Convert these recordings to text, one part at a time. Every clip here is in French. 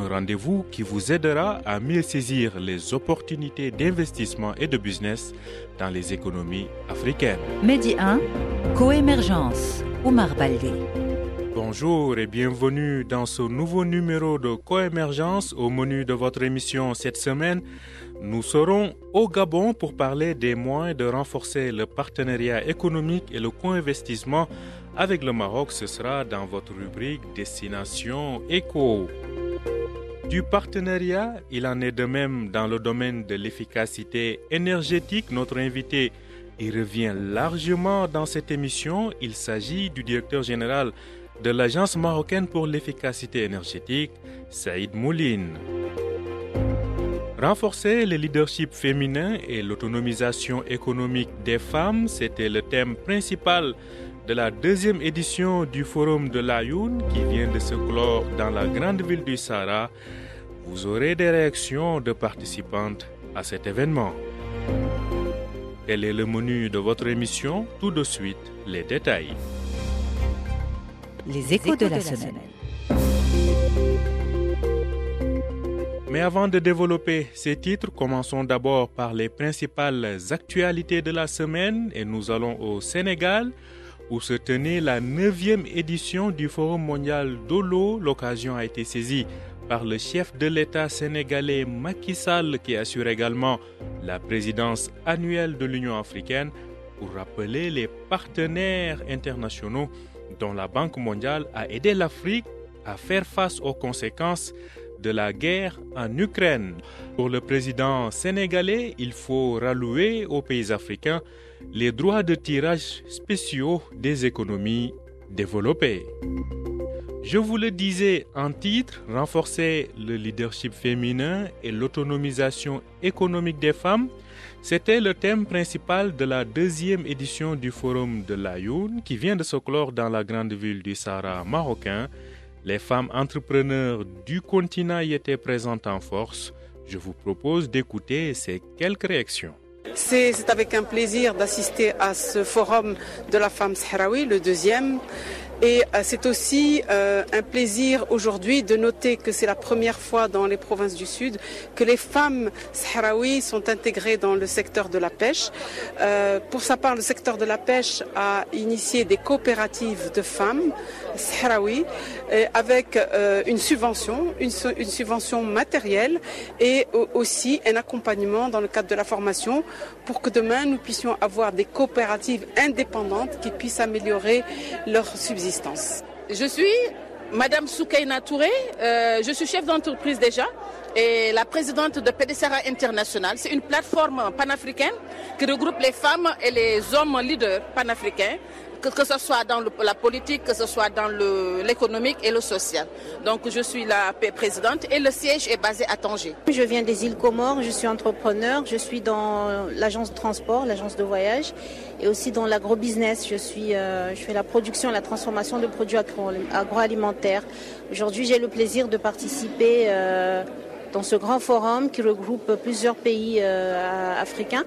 un rendez-vous qui vous aidera à mieux saisir les opportunités d'investissement et de business dans les économies africaines. Medi 1, Coémergence, Oumar Baldé. Bonjour et bienvenue dans ce nouveau numéro de Coémergence. Au menu de votre émission cette semaine, nous serons au Gabon pour parler des moyens de renforcer le partenariat économique et le co-investissement avec le Maroc. Ce sera dans votre rubrique Destination Éco. Du partenariat, il en est de même dans le domaine de l'efficacité énergétique. Notre invité y revient largement dans cette émission. Il s'agit du directeur général de l'Agence marocaine pour l'efficacité énergétique, Saïd Mouline. Renforcer le leadership féminin et l'autonomisation économique des femmes, c'était le thème principal de la deuxième édition du Forum de l'Ayoun qui vient de se clore dans la grande ville du Sahara. Vous aurez des réactions de participantes à cet événement. Quel est le menu de votre émission Tout de suite, les détails. Les échos de la semaine. Mais avant de développer ces titres, commençons d'abord par les principales actualités de la semaine et nous allons au Sénégal où se tenait la 9e édition du Forum mondial de l'eau. L'occasion a été saisie par le chef de l'État sénégalais Macky Sall qui assure également la présidence annuelle de l'Union africaine pour rappeler les partenaires internationaux dont la Banque mondiale a aidé l'Afrique à faire face aux conséquences de la guerre en Ukraine. Pour le président sénégalais, il faut rallouer aux pays africains les droits de tirage spéciaux des économies développées. Je vous le disais en titre, renforcer le leadership féminin et l'autonomisation économique des femmes, c'était le thème principal de la deuxième édition du Forum de l'Ayoun qui vient de se clore dans la grande ville du Sahara marocain. Les femmes entrepreneurs du continent y étaient présentes en force. Je vous propose d'écouter ces quelques réactions. C'est avec un plaisir d'assister à ce forum de la femme sahraoui, le deuxième. Et c'est aussi euh, un plaisir aujourd'hui de noter que c'est la première fois dans les provinces du Sud que les femmes sahraouis sont intégrées dans le secteur de la pêche. Euh, pour sa part, le secteur de la pêche a initié des coopératives de femmes sahraouis avec euh, une subvention, une, subvention matérielle et aussi un accompagnement dans le cadre de la formation pour que demain nous puissions avoir des coopératives indépendantes qui puissent améliorer leur subsistance. Je suis Madame Soukaina Touré, euh, je suis chef d'entreprise déjà et la présidente de PDCRA International. C'est une plateforme panafricaine qui regroupe les femmes et les hommes leaders panafricains que, ce soit dans la politique, que ce soit dans l'économique et le social. Donc je suis la présidente et le siège est basé à Tanger. Je viens des îles Comores, je suis entrepreneur, je suis dans l'agence de transport, l'agence de voyage et aussi dans l'agrobusiness. Je, suis, euh, je fais la production et la transformation de produits agro agroalimentaires. Aujourd'hui j'ai le plaisir de participer euh, dans ce grand forum qui regroupe plusieurs pays euh, africains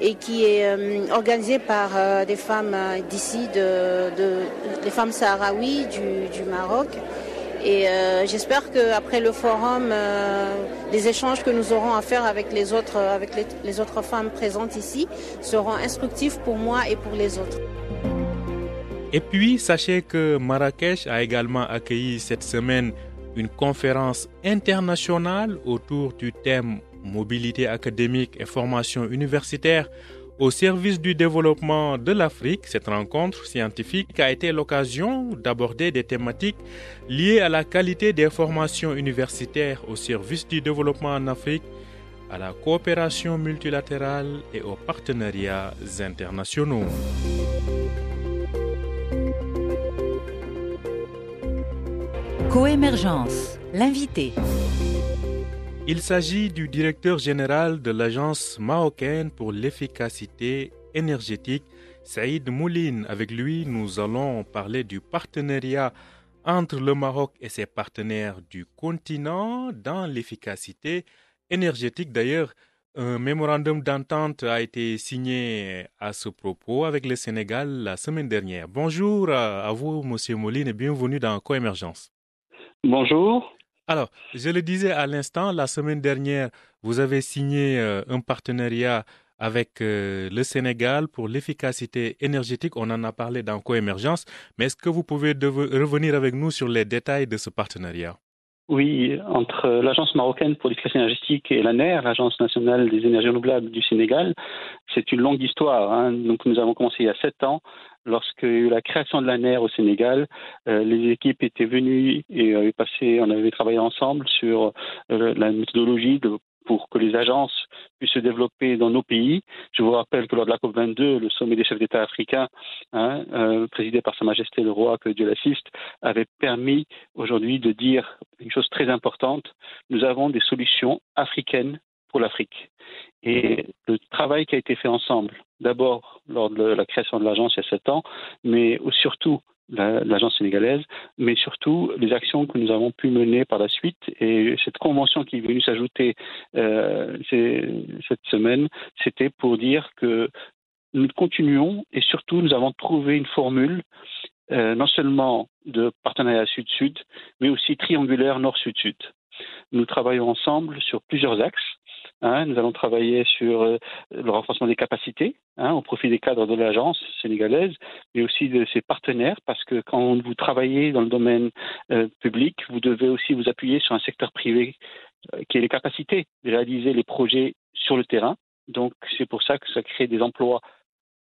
et qui est euh, organisé par euh, des femmes euh, d'ici, de, de, des femmes sahraouis du, Maroc. Et euh, j'espère qu'après le forum, les échanges que nous aurons à faire avec les autres, avec les autres femmes présentes ici seront instructifs pour moi et pour les autres. Et puis, sachez que Marrakech a également accueilli cette semaine une conférence internationale autour du thème mobilité académique et formation universitaire au service du développement de l'Afrique. Cette rencontre scientifique a été l'occasion d'aborder des thématiques liées à la qualité des formations universitaires au service du développement en Afrique, à la coopération multilatérale et aux partenariats internationaux. Coémergence, l'invité. Il s'agit du directeur général de l'Agence marocaine pour l'efficacité énergétique, Saïd Mouline. Avec lui, nous allons parler du partenariat entre le Maroc et ses partenaires du continent dans l'efficacité énergétique. D'ailleurs, un mémorandum d'entente a été signé à ce propos avec le Sénégal la semaine dernière. Bonjour à vous, Monsieur Mouline, et bienvenue dans Coémergence. Bonjour. Alors, je le disais à l'instant, la semaine dernière, vous avez signé euh, un partenariat avec euh, le Sénégal pour l'efficacité énergétique. On en a parlé dans Coémergence, mais est-ce que vous pouvez revenir avec nous sur les détails de ce partenariat? Oui, entre l'Agence marocaine pour l'efficacité énergétique et l'ANER, l'Agence nationale des énergies renouvelables du Sénégal, c'est une longue histoire. Hein. Donc nous avons commencé il y a sept ans a eu la création de l'ANER au Sénégal, euh, les équipes étaient venues et avaient passé, on avait travaillé ensemble sur euh, la méthodologie de pour que les agences puissent se développer dans nos pays. Je vous rappelle que lors de la COP22, le sommet des chefs d'État africains, hein, euh, présidé par Sa Majesté le Roi, que Dieu l'assiste, avait permis aujourd'hui de dire une chose très importante. Nous avons des solutions africaines pour l'Afrique. Et le travail qui a été fait ensemble, d'abord lors de la création de l'agence il y a sept ans, mais surtout l'agence sénégalaise, mais surtout les actions que nous avons pu mener par la suite. Et cette convention qui est venue s'ajouter euh, cette semaine, c'était pour dire que nous continuons et surtout nous avons trouvé une formule euh, non seulement de partenariat sud-sud, mais aussi triangulaire nord-sud-sud. Nous travaillons ensemble sur plusieurs axes. Hein, nous allons travailler sur euh, le renforcement des capacités hein, au profit des cadres de l'agence sénégalaise, mais aussi de ses partenaires, parce que quand vous travaillez dans le domaine euh, public, vous devez aussi vous appuyer sur un secteur privé euh, qui a les capacités de réaliser les projets sur le terrain. Donc c'est pour ça que ça crée des emplois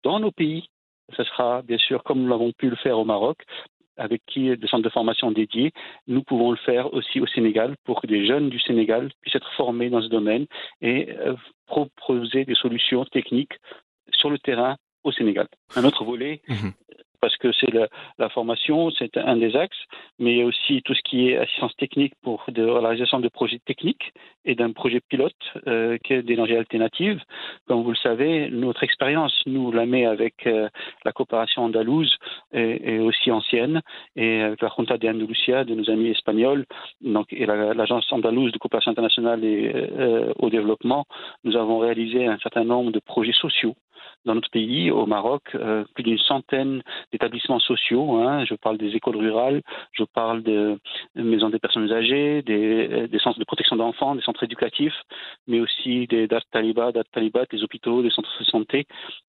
dans nos pays. Ce sera bien sûr comme nous l'avons pu le faire au Maroc, avec qui des centres de formation dédiés. Nous pouvons le faire aussi au Sénégal pour que des jeunes du Sénégal puissent être formés dans ce domaine et euh, proposer des solutions techniques sur le terrain au Sénégal. Un autre volet, mhm parce que c'est la, formation, c'est un des axes, mais il y a aussi tout ce qui est assistance technique pour la réalisation de projets techniques et d'un projet pilote euh, qui est d'énergie alternative. Comme vous le savez, notre expérience, nous la met avec euh, la coopération andalouse et, aussi ancienne, et avec la Junta de Andalusia de nos amis espagnols, donc, et l'Agence andalouse de coopération internationale et euh, au développement, nous avons réalisé un certain nombre de projets sociaux dans notre pays, au Maroc, euh, plus d'une centaine d'établissements sociaux. Hein. Je parle des écoles rurales, je parle de maisons des personnes âgées, des, des centres de protection d'enfants, des centres éducatifs, mais aussi des dat talibat, dat talibat, des hôpitaux, des centres de santé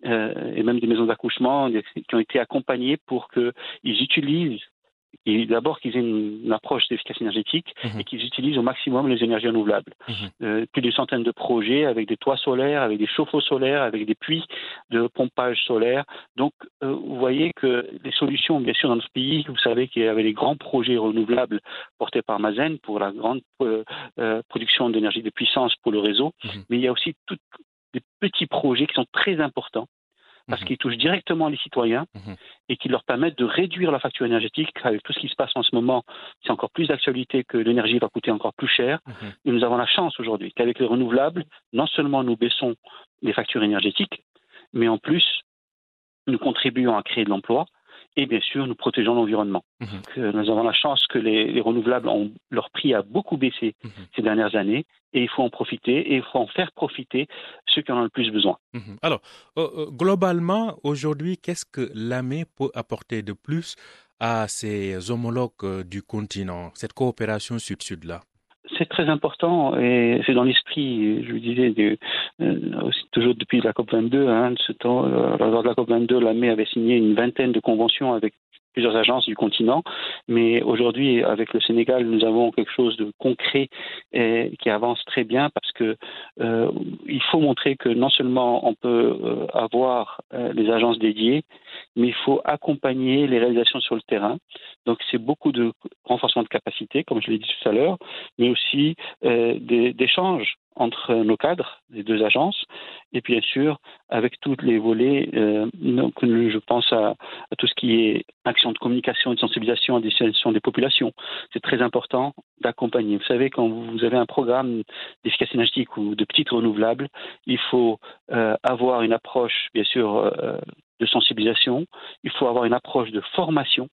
euh, et même des maisons d'accouchement qui ont été accompagnés pour qu'ils utilisent d'abord qu'ils aient une, approche d'efficacité énergétique mhm. et qu'ils utilisent au maximum les énergies renouvelables. Mhm. Euh, plus d'une centaine de projets avec des toits solaires, avec des chauffe-eau solaires, avec des puits de pompage solaire. Donc, euh, vous voyez que les solutions, bien sûr, dans notre pays, vous savez qu'il y avait les grands projets renouvelables portés par Mazen pour la grande euh, production d'énergie de puissance pour le réseau, mhm. mais il y a aussi des petits projets qui sont très importants parce mhm. qu'ils touchent directement les citoyens mhm. et qui leur permettent de réduire la facture énergétique. Avec tout ce qui se passe en ce moment, c'est encore plus d'actualité que l'énergie va coûter encore plus cher. Mhm. Et nous avons la chance aujourd'hui qu'avec les renouvelables, non seulement nous baissons les factures énergétiques, mais en plus, nous contribuons à créer de l'emploi et bien sûr, nous protégeons l'environnement. Mhm. Nous avons la chance que les, renouvelables ont leur prix a beaucoup baissé mhm. ces dernières années et il faut en profiter et il faut en faire profiter ceux qui en ont le plus besoin. Mhm. Alors, euh, euh, globalement, aujourd'hui, qu'est-ce que l'AME peut apporter de plus à ses homologues euh, du continent, cette coopération sud-sud-là? C'est très important et c'est dans l'esprit, je vous disais, euh, toujours depuis la COP22. Hein, ce temps, euh, lors de la COP22, l'AME avait signé une vingtaine de conventions avec plusieurs agences du continent. Mais aujourd'hui, avec le Sénégal, nous avons quelque chose de concret et qui avance très bien parce que euh, il faut montrer que non seulement on peut euh, avoir euh, les agences dédiées, mais il faut accompagner les réalisations sur le terrain. Donc c'est beaucoup de renforcement de capacité, comme je l'ai dit tout à l'heure, mais aussi d'échanges entre nos cadres des deux agences et bien sûr avec tous les volets, euh, donc, je pense à, tout ce qui est action de communication et de sensibilisation à destination des populations. C'est très important d'accompagner. Vous savez, quand vous avez un programme d'efficacité énergétique ou de petites renouvelables, il faut euh, avoir une approche, bien sûr, euh, de sensibilisation, il faut avoir une approche de formation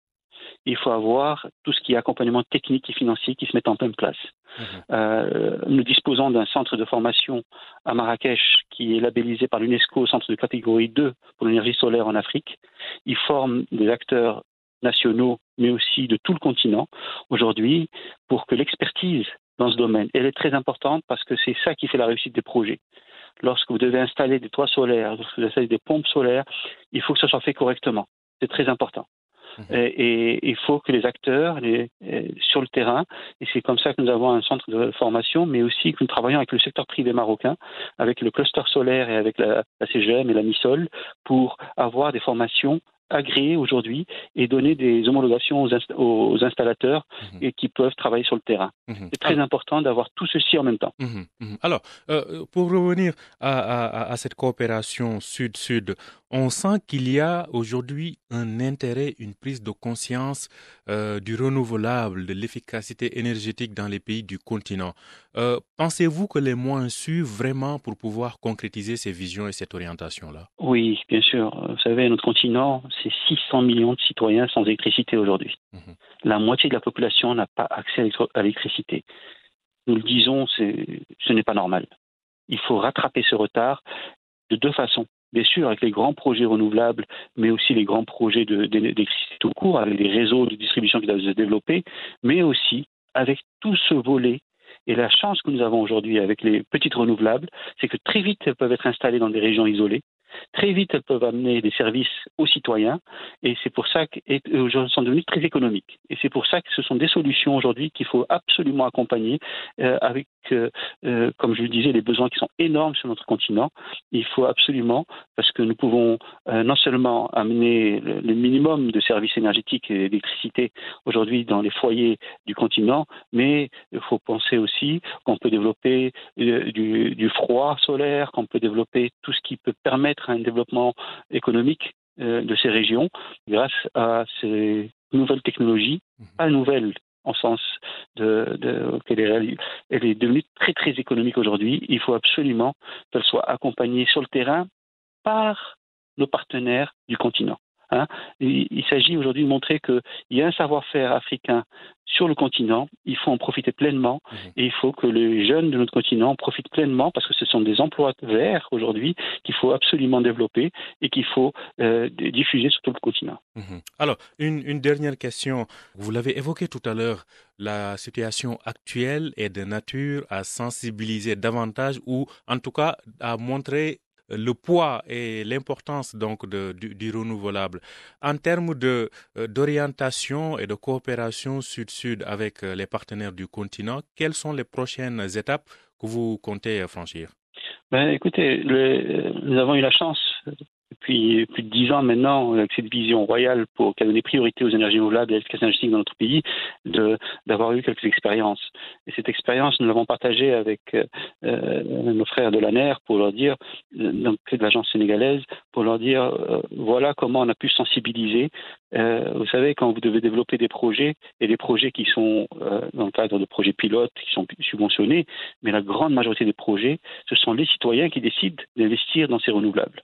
il faut avoir tout ce qui est accompagnement technique et financier qui se met en pleine place. Mhm. Euh, nous disposons d'un centre de formation à Marrakech qui est labellisé par l'UNESCO centre de catégorie 2 pour l'énergie solaire en Afrique. Il forme des acteurs nationaux, mais aussi de tout le continent aujourd'hui, pour que l'expertise dans ce domaine, elle est très importante parce que c'est ça qui fait la réussite des projets. Lorsque vous devez installer des toits solaires, lorsque vous installez des pompes solaires, il faut que ça soit fait correctement. C'est très important. Mhm. Et, il faut que les acteurs les, euh, sur le terrain, et c'est comme ça que nous avons un centre de formation, mais aussi que nous travaillons avec le secteur privé marocain, avec le cluster solaire et avec la, la CGM et la MISOL, pour avoir des formations agréées aujourd'hui et donner des homologations aux, installateurs mhm. et qui peuvent travailler sur le terrain. Mhm. C'est très important d'avoir tout ceci en même temps. Alors, euh, pour revenir à, cette coopération sud-sud, on sent qu'il y a aujourd'hui un intérêt, une prise de conscience euh, du renouvelable, de l'efficacité énergétique dans les pays du continent. Euh, pensez-vous que les moyens suivent vraiment pour pouvoir concrétiser ces visions et cette orientation-là? Oui, bien sûr. Vous savez, notre continent, c'est 600 millions de citoyens sans électricité aujourd'hui. Mhm. La moitié de la population n'a pas accès à l'électricité. Nous le disons, ce n'est pas normal. Il faut rattraper ce retard de deux façons bien sûr, avec les grands projets renouvelables, mais aussi les grands projets d'électricité tout court, avec des réseaux de distribution qui doivent se développer, mais aussi avec tout ce volet. Et la chance que nous avons aujourd'hui avec les petites renouvelables, c'est que très vite, elles peuvent être installées dans des régions isolées. Très vite, elles peuvent amener des services aux citoyens et c'est pour ça qu'elles sont devenues très économiques. Et c'est pour ça que ce sont des solutions aujourd'hui qu'il faut absolument accompagner euh, avec, euh, euh, comme je le disais, les besoins qui sont énormes sur notre continent. Il faut absolument, parce que nous pouvons non seulement amener le, minimum de services énergétiques et d'électricité aujourd'hui dans les foyers du continent, mais il faut penser aussi qu'on peut développer du, du froid solaire, qu'on peut développer tout ce qui peut permettre un développement économique euh, de ces régions grâce à ces nouvelles technologies, mhm. pas nouvelles en sens de, qu'elle est, elle est devenue très très économique aujourd'hui. Il faut absolument qu'elle soit accompagnée sur le terrain par nos partenaires du continent. Hein. Il, s'agit aujourd'hui de montrer qu'il y a un savoir-faire africain sur le continent, il faut en profiter pleinement mhm. et il faut que les jeunes de notre continent en profitent pleinement parce que ce sont des emplois verts aujourd'hui qu'il faut absolument développer et qu'il faut euh, diffuser sur tout le continent. Mhm. Alors, une, une, dernière question. Vous l'avez évoqué tout à l'heure, la situation actuelle est de nature à sensibiliser davantage ou en tout cas à montrer le poids et l'importance donc du, renouvelable. En termes de euh, d'orientation et de coopération sud-sud avec euh, les partenaires du continent, quelles sont les prochaines étapes que vous comptez franchir? Ben, écoutez, nous avons eu la chance depuis plus de dix ans maintenant, avec cette vision royale pour qui a donné priorité aux énergies renouvelables et à l'efficacité énergétique dans notre pays, d'avoir eu quelques expériences. Et cette expérience, nous l'avons partagée avec euh, nos frères de l'ANER pour leur dire, euh, donc de l'agence sénégalaise, pour leur dire euh, voilà comment on a pu sensibiliser. Euh, vous savez, quand vous devez développer des projets, et des projets qui sont dans le cadre de projets pilotes, qui sont subventionnés, mais la grande majorité des projets, ce sont les citoyens qui décident d'investir dans ces renouvelables.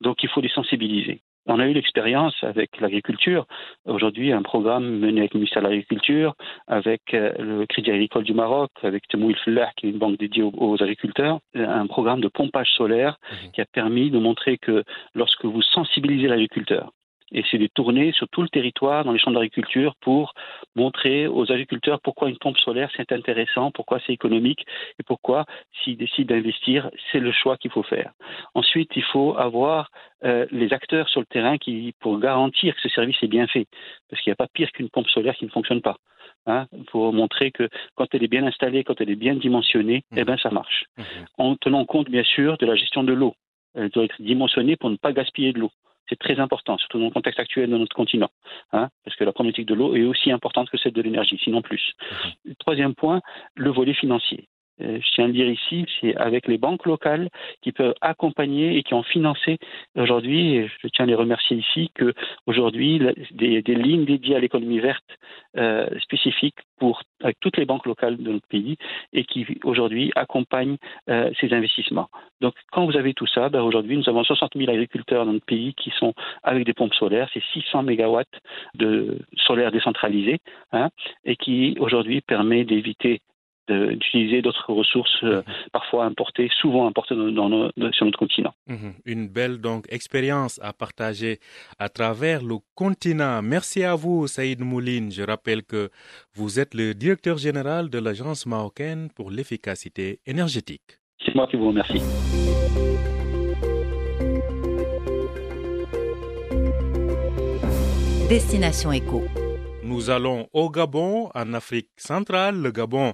Donc il faut les sensibiliser. On a eu l'expérience avec l'agriculture. Aujourd'hui, un programme mené avec le ministère de l'Agriculture, avec euh, le Crédit Agricole du Maroc, avec Temoul Flah, qui est une banque dédiée aux, agriculteurs, un programme de pompage solaire mmh. qui a permis de montrer que lorsque vous sensibilisez l'agriculteur, et c'est de tourner sur tout le territoire dans les champs d'agriculture pour montrer aux agriculteurs pourquoi une pompe solaire c'est intéressant, pourquoi c'est économique et pourquoi s'ils décident d'investir, c'est le choix qu'il faut faire. Ensuite, il faut avoir euh, les acteurs sur le terrain qui pour garantir que ce service est bien fait, parce qu'il n'y a pas pire qu'une pompe solaire qui ne fonctionne pas. Hein, pour montrer que quand elle est bien installée, quand elle est bien dimensionnée, mmh. eh ben ça marche. Mmh. En tenant compte bien sûr de la gestion de l'eau. Elle doit être dimensionnée pour ne pas gaspiller de l'eau. C'est très important, surtout dans le contexte actuel de notre continent, hein, parce que la problématique de l'eau est aussi importante que celle de l'énergie, sinon plus. Mhm. troisième point, le volet financier. Euh, je tiens à le dire ici, c'est avec les banques locales qui peuvent accompagner et qui ont financé aujourd'hui, et je tiens à les remercier ici, que aujourd'hui des, des, lignes dédiées à l'économie verte euh, spécifiques pour avec toutes les banques locales de notre pays et qui aujourd'hui accompagnent euh, ces investissements. Donc quand vous avez tout ça, ben, aujourd'hui nous avons 60 000 agriculteurs dans notre pays qui sont avec des pompes solaires, c'est 600 mégawatts de solaire décentralisé, hein, et qui aujourd'hui permet d'éviter d'utiliser d'autres ressources euh, parfois importées, souvent importées dans, sur notre continent. Mhm. Une belle donc expérience à partager à travers le continent. Merci à vous, Saïd Mouline. Je rappelle que vous êtes le directeur général de l'Agence marocaine pour l'efficacité énergétique. C'est moi qui vous remercie. Destination Éco. Nous allons au Gabon, en Afrique centrale. Le Gabon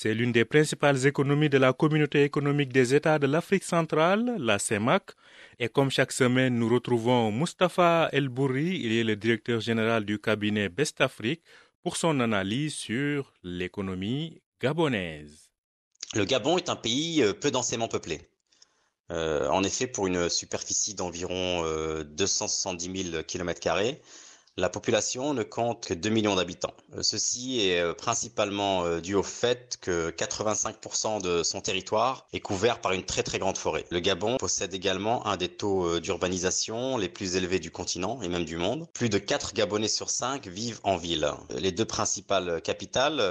c'est l'une des principales économies de la communauté économique des États de l'Afrique centrale, la CEMAC. Et comme chaque semaine, nous retrouvons Mustapha El Bourri, il est le directeur général du cabinet Best Afrique, pour son analyse sur l'économie gabonaise. Le Gabon est un pays euh, peu densément peuplé. Euh, en effet, pour une superficie d'environ 270 000 km, la population ne compte que 2 millions d'habitants. Euh, ceci est euh, principalement euh, dû au fait que 85% de son territoire est couvert par une très très grande forêt. Le Gabon possède également un des taux d'urbanisation les plus élevés du continent et même du monde. Plus de 4 Gabonais sur 5 vivent en ville. Les deux principales capitales,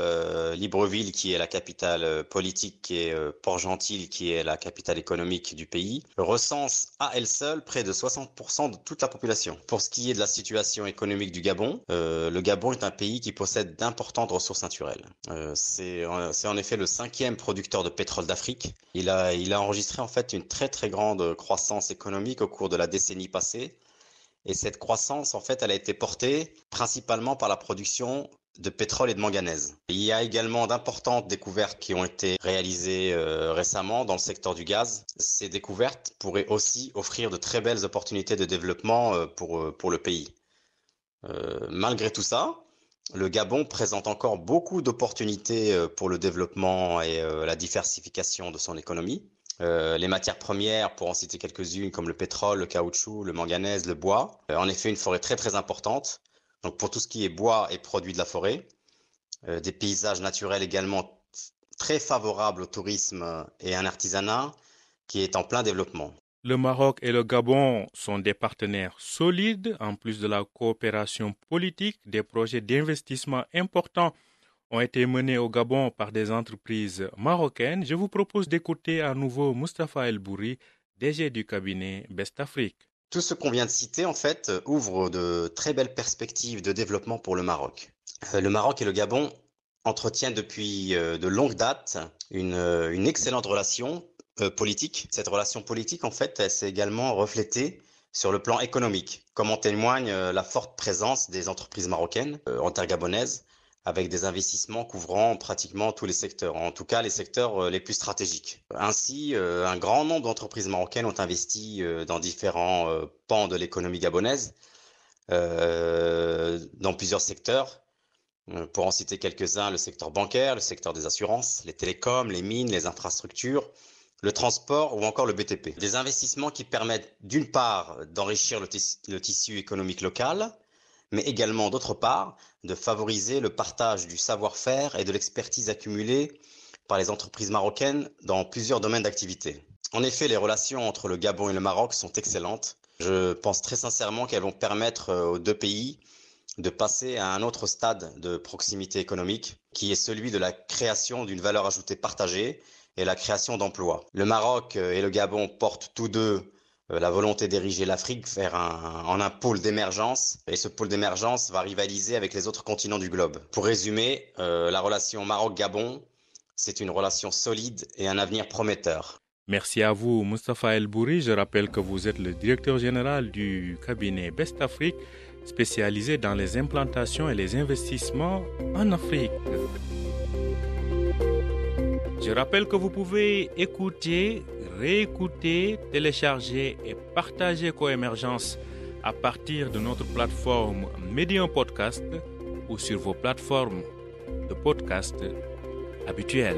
Libreville qui est la capitale politique et Port-Gentil qui est la capitale économique du pays, recensent à elles seules près de 60% de toute la population. Pour ce qui est de la situation économique du Gabon. Euh, le Gabon est un pays qui possède d'importantes ressources naturelles. Euh, c'est en effet le cinquième producteur de pétrole d'Afrique. Il a, enregistré en fait une très très grande croissance économique au cours de la décennie passée. Et cette croissance, en fait, elle a été portée principalement par la production de pétrole et de manganèse. Il y a également d'importantes découvertes qui ont été réalisées euh, récemment dans le secteur du gaz. Ces découvertes pourraient aussi offrir de très belles opportunités de développement pour le pays. Euh, malgré tout ça, le Gabon présente encore beaucoup d'opportunités euh, pour le développement et euh, la diversification de son économie. les matières premières, pour en citer quelques-unes, comme le pétrole, le caoutchouc, le manganèse, le bois. en effet, une forêt très très importante. Donc pour tout ce qui est bois et produits de la forêt, des paysages naturels également très favorables au tourisme et un artisanat qui est en plein développement. Le Maroc et le Gabon sont des partenaires solides. En plus de la coopération politique, des projets d'investissement importants ont été menés au Gabon par des entreprises marocaines. Je vous propose d'écouter à nouveau Mustapha El Bouri, DG du cabinet Best Afrique. Tout ce qu'on vient de citer, en fait, ouvre de très belles perspectives de développement pour le Maroc. Euh, le Maroc et le Gabon entretiennent depuis euh, de longues dates une, euh, une excellente relation euh, politique. Cette relation politique, en fait, elle s'est également reflétée sur le plan économique, comme en témoigne euh, la forte présence des entreprises marocaines euh, en terre gabonaise, avec des investissements couvrant pratiquement tous les secteurs, en tout cas les secteurs les plus stratégiques. Ainsi, un grand nombre d'entreprises marocaines ont investi dans différents pans de l'économie gabonaise, dans plusieurs secteurs, pour en citer quelques-uns, le secteur bancaire, le secteur des assurances, les télécoms, les mines, les infrastructures, le transport ou encore le BTP. Des investissements qui permettent d'une part d'enrichir le, tissu économique local, mais également d'autre part de favoriser le partage du savoir-faire et de l'expertise accumulée par les entreprises marocaines dans plusieurs domaines d'activité. En effet, les relations entre le Gabon et le Maroc sont excellentes. Je pense très sincèrement qu'elles vont permettre euh, aux deux pays de passer à un autre stade de proximité économique, qui est celui de la création d'une valeur ajoutée partagée et la création d'emplois. Le Maroc euh, et le Gabon portent tous deux euh, la volonté d'ériger l'Afrique vers un, en un pôle d'émergence et ce pôle d'émergence va rivaliser avec les autres continents du globe. Pour résumer, euh, la relation Maroc-Gabon, c'est une relation solide et un avenir prometteur. Merci à vous, Mustafa El Bouri. Je rappelle que vous êtes le directeur général du cabinet Best Afrique, spécialisé dans les implantations et les investissements en Afrique. Je rappelle que vous pouvez écouter, réécouter, télécharger et partager Coémergence à partir de notre plateforme Medium Podcast ou sur vos plateformes de podcast habituelles.